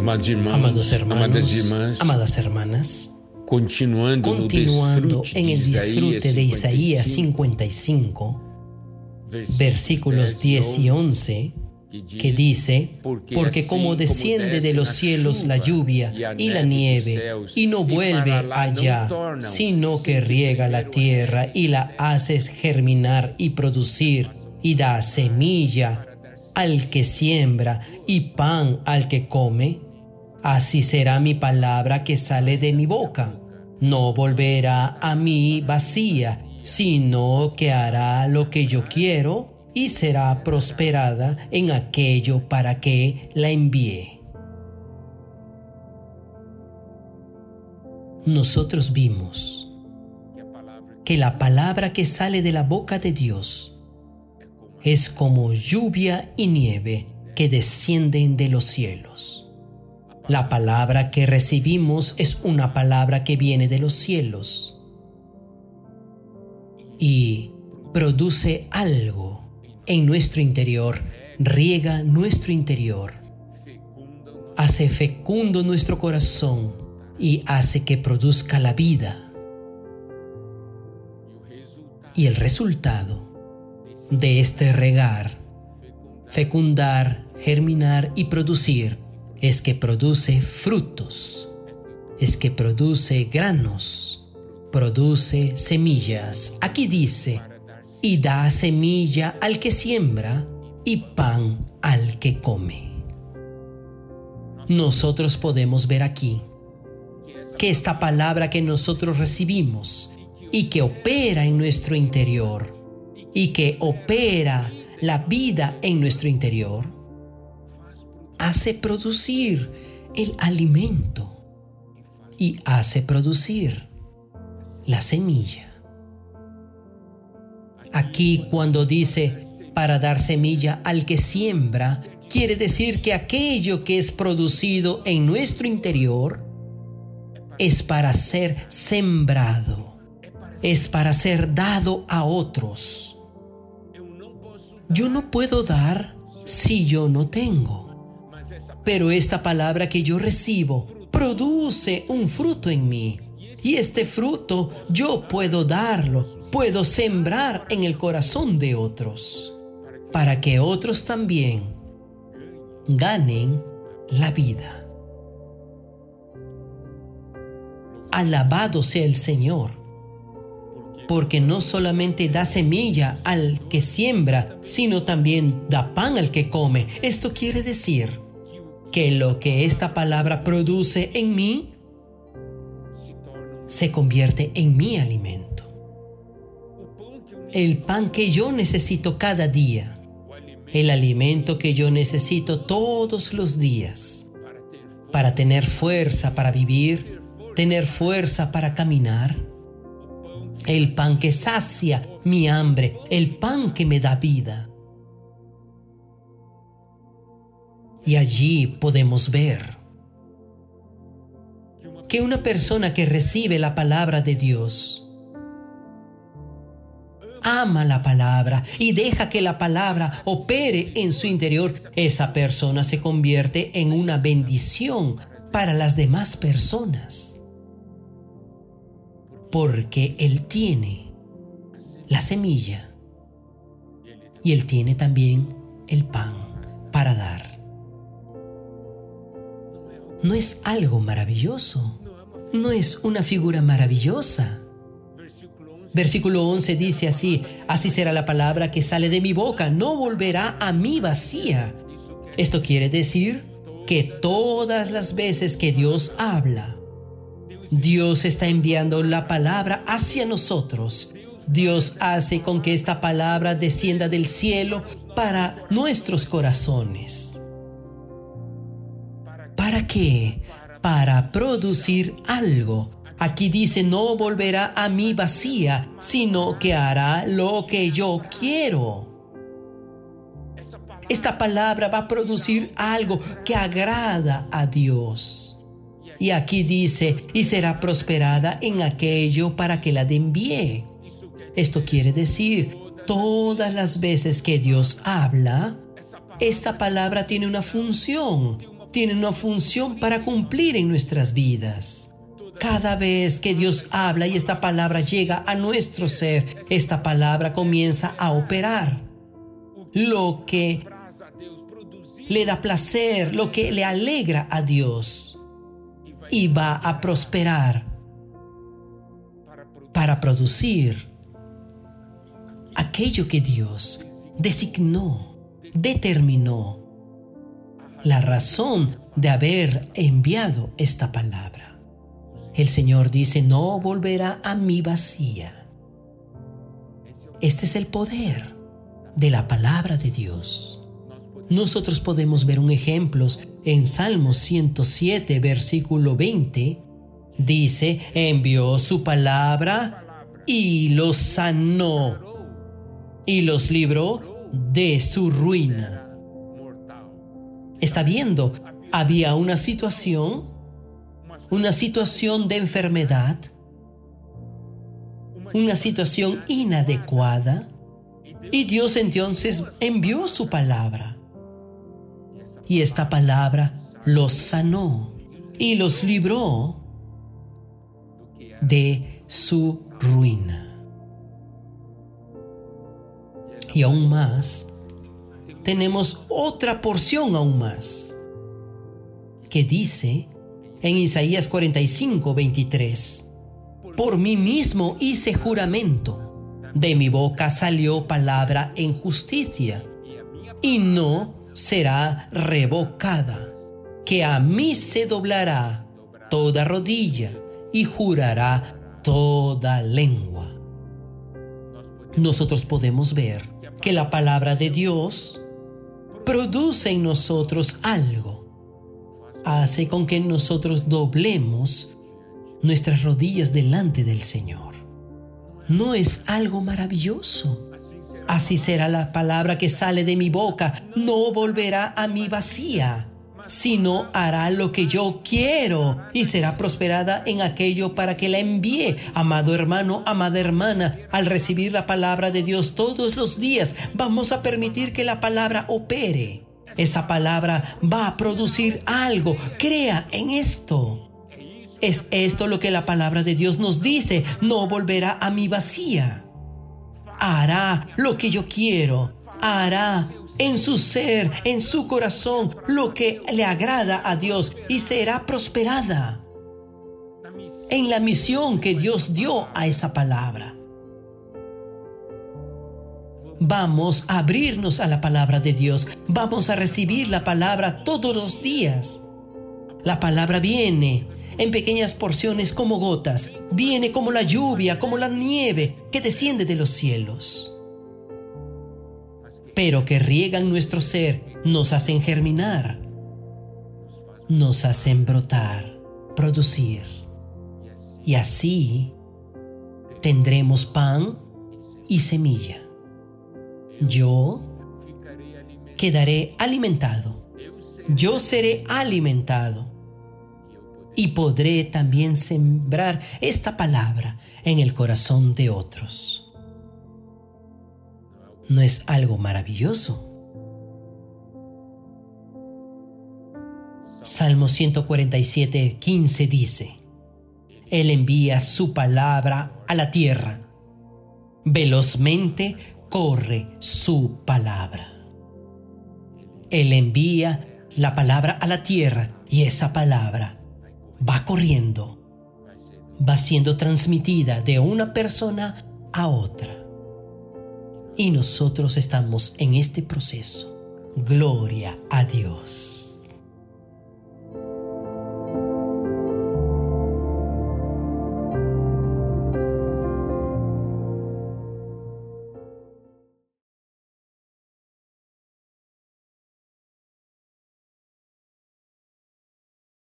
Amados irmãos, Amados hermanos, amadas irmãs, amadas hermanas, continuando, continuando en el disfrute de Isaías 55, 55, versículos 10 y 11, que dice, porque como desciende de los cielos la lluvia y la nieve, y no vuelve allá, sino que riega la tierra y la haces germinar y producir, y da semilla al que siembra y pan al que come, así será mi palabra que sale de mi boca. No volverá a mí vacía, sino que hará lo que yo quiero y será prosperada en aquello para que la envíe. Nosotros vimos que la palabra que sale de la boca de Dios es como lluvia y nieve que descienden de los cielos. La palabra que recibimos es una palabra que viene de los cielos y produce algo en nuestro interior, riega nuestro interior, hace fecundo nuestro corazón y hace que produzca la vida. Y el resultado de este regar, fecundar, germinar y producir es que produce frutos, es que produce granos, produce semillas. Aquí dice, y da semilla al que siembra y pan al que come. Nosotros podemos ver aquí que esta palabra que nosotros recibimos y que opera en nuestro interior y que opera la vida en nuestro interior, hace producir el alimento y hace producir la semilla. Aquí cuando dice para dar semilla al que siembra, quiere decir que aquello que es producido en nuestro interior es para ser sembrado, es para ser dado a otros. Yo no puedo dar si yo no tengo. Pero esta palabra que yo recibo produce un fruto en mí. Y este fruto yo puedo darlo, puedo sembrar en el corazón de otros, para que otros también ganen la vida. Alabado sea el Señor porque no solamente da semilla al que siembra, sino también da pan al que come. Esto quiere decir que lo que esta palabra produce en mí se convierte en mi alimento. El pan que yo necesito cada día, el alimento que yo necesito todos los días para tener fuerza para vivir, tener fuerza para caminar, el pan que sacia mi hambre, el pan que me da vida. Y allí podemos ver que una persona que recibe la palabra de Dios, ama la palabra y deja que la palabra opere en su interior, esa persona se convierte en una bendición para las demás personas porque Él tiene la semilla y Él tiene también el pan para dar. ¿No es algo maravilloso? ¿No es una figura maravillosa? Versículo 11 dice así, así será la palabra que sale de mi boca, no volverá a mí vacía. Esto quiere decir que todas las veces que Dios habla, Dios está enviando la palabra hacia nosotros. Dios hace con que esta palabra descienda del cielo para nuestros corazones. ¿Para qué? Para producir algo. Aquí dice, no volverá a mí vacía, sino que hará lo que yo quiero. Esta palabra va a producir algo que agrada a Dios. Y aquí dice, y será prosperada en aquello para que la envíe. Esto quiere decir, todas las veces que Dios habla, esta palabra tiene una función tiene una función para cumplir en nuestras vidas. Cada vez que Dios habla y esta palabra llega a nuestro ser, esta palabra comienza a operar. Lo que le da placer, lo que le alegra a Dios y va a prosperar para producir aquello que Dios designó, determinó, la razón de haber enviado esta palabra. El Señor dice, no volverá a mí vacía. Este es el poder de la palabra de Dios. Nosotros podemos ver un ejemplo en Salmos 107, versículo 20. Dice, envió su palabra y los sanó y los libró de su ruina. Está viendo, había una situación, una situación de enfermedad, una situación inadecuada, y Dios entonces envió su palabra. Y esta palabra los sanó y los libró de su ruina. Y aún más, tenemos otra porción aún más, que dice en Isaías 45, 23, Por mí mismo hice juramento, de mi boca salió palabra en justicia, y no será revocada, que a mí se doblará toda rodilla y jurará toda lengua. Nosotros podemos ver que la palabra de Dios produce en nosotros algo. Hace con que nosotros doblemos nuestras rodillas delante del Señor. ¿No es algo maravilloso? Así será la palabra que sale de mi boca. No volverá a mí vacía sino hará lo que yo quiero y será prosperada en aquello para que la envíe. Amado hermano, amada hermana, al recibir la palabra de Dios todos los días, vamos a permitir que la palabra opere. Esa palabra va a producir algo. Crea en esto. Es esto lo que la palabra de Dios nos dice. No volverá a mi vacía. Hará lo que yo quiero. Hará en su ser, en su corazón, lo que le agrada a Dios y será prosperada en la misión que Dios dio a esa palabra. Vamos a abrirnos a la palabra de Dios. Vamos a recibir la palabra todos los días. La palabra viene en pequeñas porciones como gotas. Viene como la lluvia, como la nieve que desciende de los cielos pero que riegan nuestro ser, nos hacen germinar, nos hacen brotar, producir. Y así tendremos pan y semilla. Yo quedaré alimentado. Yo seré alimentado. Y podré también sembrar esta palabra en el corazón de otros. ¿No es algo maravilloso? Salmo 147, 15 dice, Él envía su palabra a la tierra. Velozmente corre su palabra. Él envía la palabra a la tierra y esa palabra va corriendo, va siendo transmitida de una persona a otra y nosotros estamos en este proceso. Gloria a Dios.